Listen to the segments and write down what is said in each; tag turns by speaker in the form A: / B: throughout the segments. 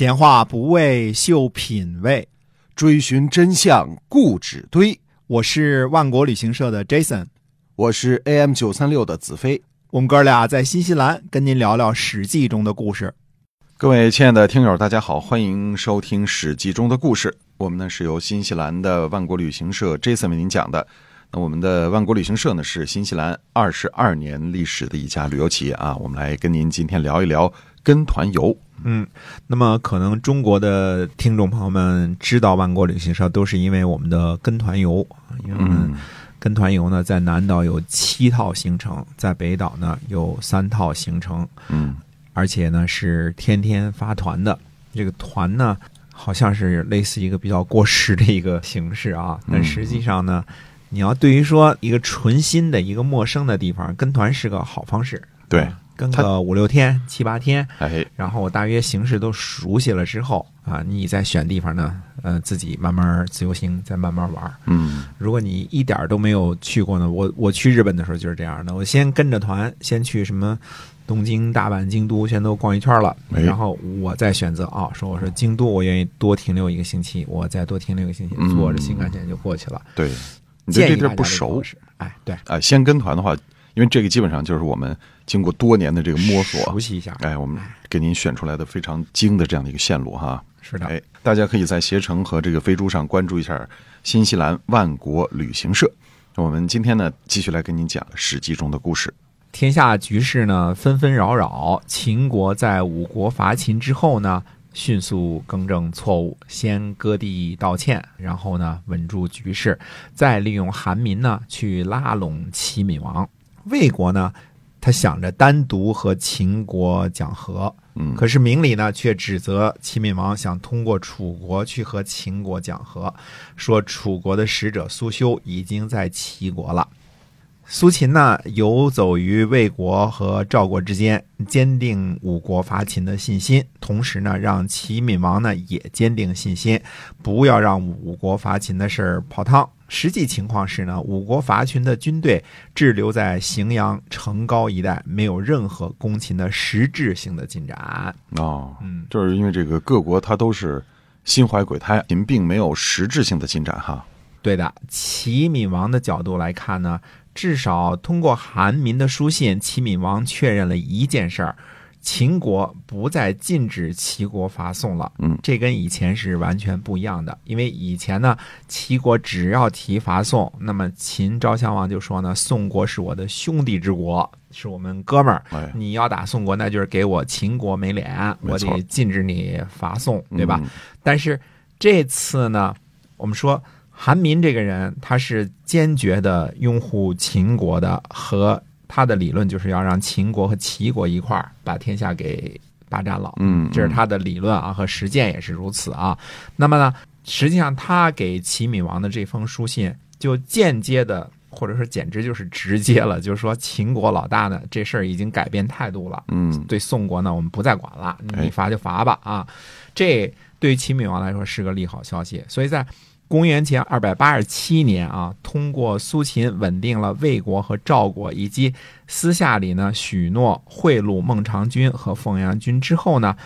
A: 闲话不为秀品味，
B: 追寻真相固执堆。
A: 我是万国旅行社的 Jason，
B: 我是 AM 九三六的子飞。
A: 我们哥俩在新西兰跟您聊聊《史记》中的故事。
B: 各位亲爱的听友，大家好，欢迎收听《史记》中的故事。我们呢是由新西兰的万国旅行社 Jason 为您讲的。那我们的万国旅行社呢是新西兰二十二年历史的一家旅游企业啊。我们来跟您今天聊一聊跟团游。
A: 嗯，那么可能中国的听众朋友们知道万国旅行社，都是因为我们的跟团游。因为我们跟团游呢，在南岛有七套行程，在北岛呢有三套行程。
B: 嗯，
A: 而且呢是天天发团的。这个团呢，好像是类似一个比较过时的一个形式啊，但实际上呢，你要对于说一个纯新的一个陌生的地方，跟团是个好方式。
B: 对。
A: 跟个五六天、七八天，
B: 哎，
A: 然后我大约形式都熟悉了之后啊，你再选地方呢，呃，自己慢慢自由行，再慢慢玩。
B: 嗯，
A: 如果你一点都没有去过呢，我我去日本的时候就是这样的，我先跟着团，先去什么东京、大阪、京都，先都逛一圈了，然后我再选择啊，说我说京都，我愿意多停留一个星期，我再多停留一个星期，坐着新干线就过去了。
B: 对，
A: 你
B: 对这地儿不熟，
A: 哎，对，
B: 啊，先跟团的话。因为这个基本上就是我们经过多年的这个摸索，
A: 熟悉一下，
B: 哎，我们给您选出来的非常精的这样的一个线路哈。
A: 是的，
B: 哎，大家可以在携程和这个飞猪上关注一下新西兰万国旅行社。我们今天呢，继续来跟您讲《史记》中的故事。
A: 天下局势呢纷纷扰扰，秦国在五国伐秦之后呢，迅速更正错误，先割地道歉，然后呢稳住局势，再利用韩民呢去拉拢齐闵王。魏国呢，他想着单独和秦国讲和，
B: 嗯，
A: 可是明里呢却指责齐闵王想通过楚国去和秦国讲和，说楚国的使者苏修已经在齐国了。苏秦呢游走于魏国和赵国之间，坚定五国伐秦的信心，同时呢让齐闵王呢也坚定信心，不要让五国伐秦的事儿泡汤。实际情况是呢，五国伐秦的军队滞留在荥阳成皋一带，没有任何攻秦的实质性的进展。
B: 哦，
A: 嗯，
B: 就是因为这个各国它都是心怀鬼胎，秦并没有实质性的进展哈。
A: 对的，齐闵王的角度来看呢，至少通过韩民的书信，齐闵王确认了一件事儿。秦国不再禁止齐国伐宋了，
B: 嗯，
A: 这跟以前是完全不一样的。因为以前呢，齐国只要提伐宋，那么秦昭襄王就说呢，宋国是我的兄弟之国，是我们哥们儿，你要打宋国，那就是给我秦国没脸，我得禁止你伐宋，对吧？但是这次呢，我们说韩民这个人，他是坚决的拥护秦国的和。他的理论就是要让秦国和齐国一块儿把天下给霸占了，
B: 嗯，
A: 这是他的理论啊，和实践也是如此啊。那么呢，实际上他给齐闵王的这封书信，就间接的，或者说简直就是直接了，就是说秦国老大呢，这事儿已经改变态度了，
B: 嗯，
A: 对宋国呢，我们不再管了，你罚就罚吧啊。这对于齐闵王来说是个利好消息，所以在。公元前二百八十七年啊，通过苏秦稳定了魏国和赵国，以及私下里呢许诺贿赂孟尝君和凤阳君之后呢，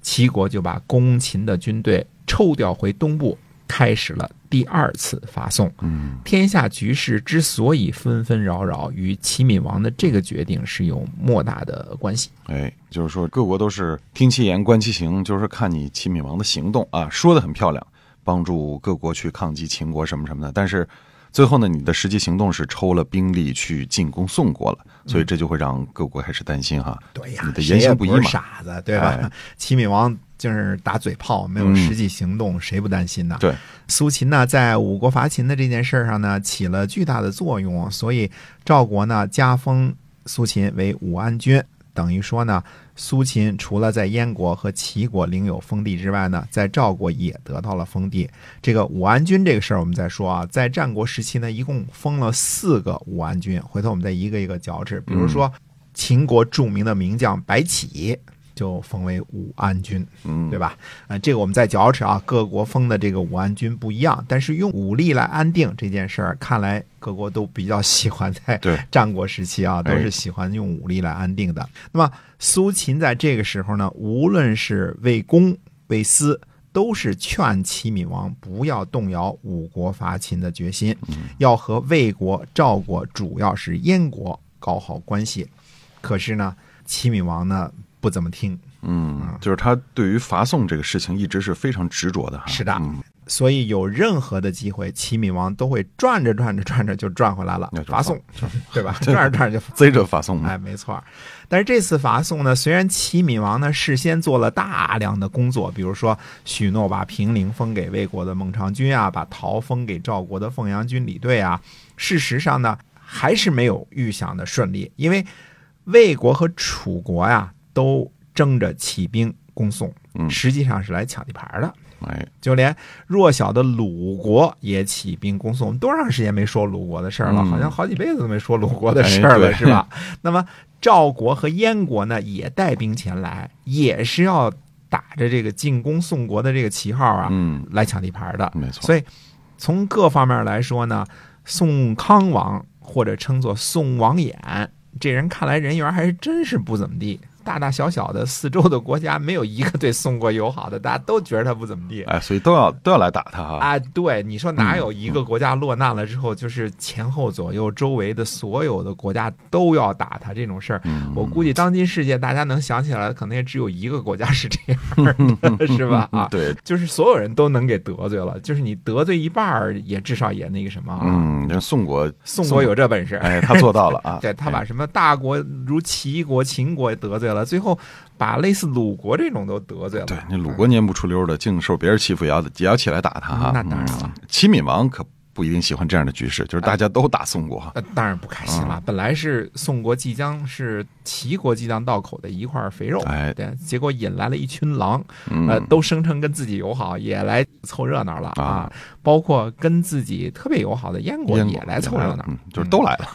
A: 齐国就把攻秦的军队抽调回东部，开始了第二次伐宋。
B: 嗯，
A: 天下局势之所以纷纷扰扰，与齐闵王的这个决定是有莫大的关系。
B: 哎，就是说各国都是听其言观其行，就是看你齐闵王的行动啊，说的很漂亮。帮助各国去抗击秦国什么什么的，但是最后呢，你的实际行动是抽了兵力去进攻宋国了，所以这就会让各国开始担心哈。
A: 对呀，
B: 你的言行不一嘛，
A: 傻子对吧？齐闵王就是打嘴炮，没有实际行动，谁不担心呢？
B: 对，
A: 苏秦呢，在五国伐秦的这件事上呢，起了巨大的作用，所以赵国呢加封苏秦为武安君。等于说呢，苏秦除了在燕国和齐国领有封地之外呢，在赵国也得到了封地。这个武安君这个事儿，我们再说啊，在战国时期呢，一共封了四个武安君。回头我们再一个一个脚趾，比如说秦国著名的名将白起。就封为武安君，
B: 嗯，
A: 对吧？啊，这个我们再嚼齿啊。各国封的这个武安君不一样，但是用武力来安定这件事儿，看来各国都比较喜欢在战国时期啊，都是喜欢用武力来安定的。那么苏秦在这个时候呢，无论是为攻魏私都是劝齐闵王不要动摇五国伐秦的决心，要和魏国、赵国，主要是燕国搞好关系。可是呢，齐闵王呢不怎么听，
B: 嗯，就是他对于伐宋这个事情一直是非常执着的哈。
A: 是的
B: 嗯
A: 所以有任何的机会，齐闵王都会转着转着转着就转回来了伐宋，对吧？转着转着就
B: 贼着伐宋嘛。
A: 哎，没错。但是这次伐宋呢，虽然齐闵王呢事先做了大量的工作，比如说许诺把平陵封给魏国的孟尝君啊，把陶封给赵国的凤阳君李队啊，事实上呢还是没有预想的顺利，因为魏国和楚国呀都争着起兵攻宋，
B: 嗯
A: 实际上是来抢地盘的。
B: 哎，
A: 就连弱小的鲁国也起兵攻宋，多长时间没说鲁国的事儿了？
B: 嗯
A: 好像好几辈子都没说鲁国的事儿了，是吧？那么赵国和燕国呢，也带兵前来，也是要打着这个进攻宋国的这个旗号啊，
B: 嗯，
A: 来抢地盘的。
B: 没错。
A: 所以从各方面来说呢，宋康王或者称作宋王衍，这人看来人缘还是真是不怎么地。大大小小的四周的国家，没有一个对宋国友好的，大家都觉得他不怎么地。
B: 哎，所以都要都要来打他哈。
A: 啊，对，你说哪有一个国家落难了之后，就是前后左右周围的所有的国家都要打他这种事儿？
B: 嗯
A: 我估计当今世界大家能想起来的，可能也只有一个国家是这样的，是吧？啊，
B: 对，
A: 就是所有人都能给得罪了，就是你得罪一半儿，也至少也那个什么啊。
B: 嗯，这宋国，
A: 宋国有这本事，
B: 哎，他做到了啊。
A: 对他把
B: 哎
A: 什么大国如齐国、秦国得罪了，最后把类似鲁国这种都得罪了。
B: 对那鲁国蔫不出溜的，净受别人欺负，也要也要起来打他哈。
A: 那当然了
B: 嗯。齐闵王可不一定喜欢这样的局势，就是大家都打宋国。
A: 那当然不开心
B: 嗯
A: 了。本来是宋国即将是齐国即将到口的一块肥肉，
B: 哎
A: 对，结果引来了一群狼，
B: 嗯
A: 呃，都声称跟自己友好，也来凑热闹了
B: 啊
A: 啊。包括跟自己特别友好的燕国
B: 燕国
A: 也来凑热闹，
B: 嗯，就是都来了。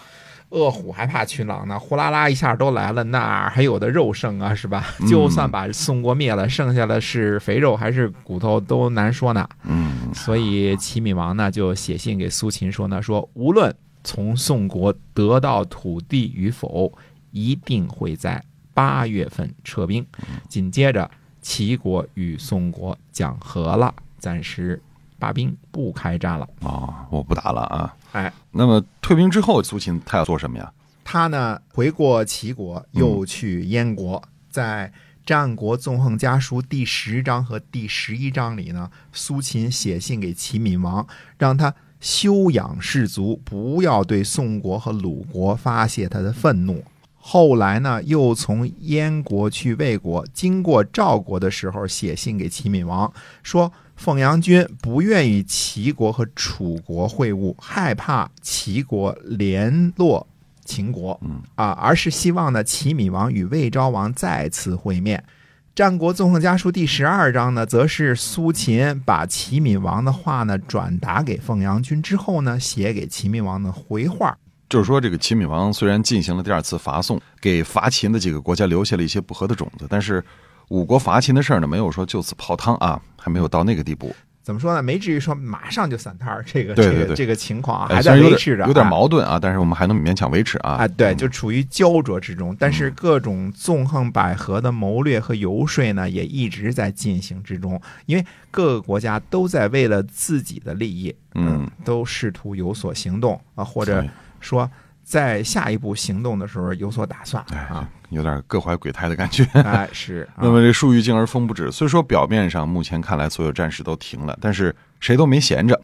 A: 饿虎还怕群狼呢，呼啦啦一下都来了，哪还有的肉剩啊，是吧？
B: 嗯
A: 就算把宋国灭了，剩下的是肥肉还是骨头都难说呢。
B: 嗯，
A: 所以齐闵王呢就写信给苏秦说呢，说无论从宋国得到土地与否，一定会在八月份撤兵。紧接着，齐国与宋国讲和了，暂时罢兵不开战了。
B: 哦，我不打了啊。
A: 哎，
B: 那么退兵之后，苏秦他要做什么呀？
A: 他呢回过齐国，又去燕国，在《战国纵横家书》第十章和第十一章里呢，苏秦写信给齐闵王，让他休养士卒，不要对宋国和鲁国发泄他的愤怒。后来呢，又从燕国去魏国，经过赵国的时候，写信给齐闵王，说凤阳君不愿与齐国和楚国会晤，害怕齐国联络秦国，
B: 嗯
A: 啊，而是希望呢齐闵王与魏昭王再次会面。《战国纵横家书》第十二章呢，则是苏秦把齐闵王的话呢转达给凤阳君之后呢，写给齐闵王的回话。
B: 就是说，这个齐闵王虽然进行了第二次伐宋，给伐秦的几个国家留下了一些不和的种子，但是五国伐秦的事儿呢，没有说就此泡汤啊，还没有到那个地步。
A: 怎么说呢？没至于说马上就散摊儿，这个
B: 对对对
A: 这个这个情况啊，
B: 哎
A: 还在维持着，
B: 有点
A: 啊
B: 矛盾啊，但是我们还能勉强维持啊。
A: 啊，对，就处于焦灼之中。但是各种纵横捭阖的谋略和游说呢，也一直在进行之中。因为各个国家都在为了自己的利益，
B: 嗯，
A: 都试图有所行动啊，或者
B: 对
A: 说在下一步行动的时候有所打算
B: 哎
A: 啊。，
B: 有点各怀鬼胎的感觉。
A: 哎，是。啊
B: 那么这树欲静而风不止，虽说表面上目前看来所有战事都停了，但是谁都没闲着。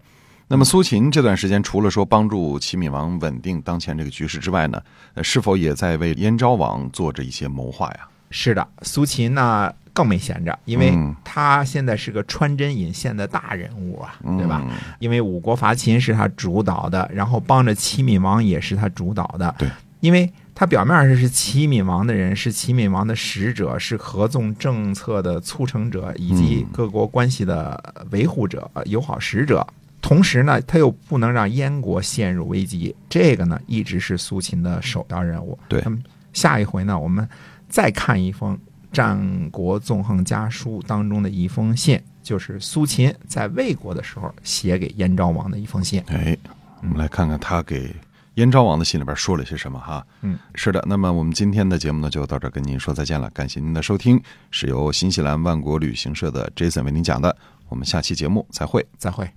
B: 那么苏秦这段时间除了说帮助齐闵王稳定当前这个局势之外呢，呃是否也在为燕昭王做着一些谋划呀？
A: 是的，苏秦呢更没闲着，因为
B: 嗯
A: 他现在是个穿针引线的大人物啊，对吧？
B: 嗯
A: 因为五国伐秦是他主导的，然后帮着齐闵王也是他主导的。
B: 对，
A: 因为他表面上是齐闵王的人，是齐闵王的使者，是合纵政策的促成者，以及
B: 嗯
A: 各国关系的维护者、呃友好使者。同时呢，他又不能让燕国陷入危机，这个呢一直是苏秦的首要任务。
B: 对
A: 那么下一回呢，我们再看一封《战国纵横家书》当中的一封信，就是苏秦在魏国的时候写给燕昭王的一封信。
B: 哎，我们来看看他给燕昭王的信里边说了些什么哈。
A: 嗯，
B: 是的。那么我们今天的节目呢，就到这儿跟您说再见了。感谢您的收听，是由新西兰万国旅行社的 Jason 为您讲的。我们下期节目再会。
A: 再会。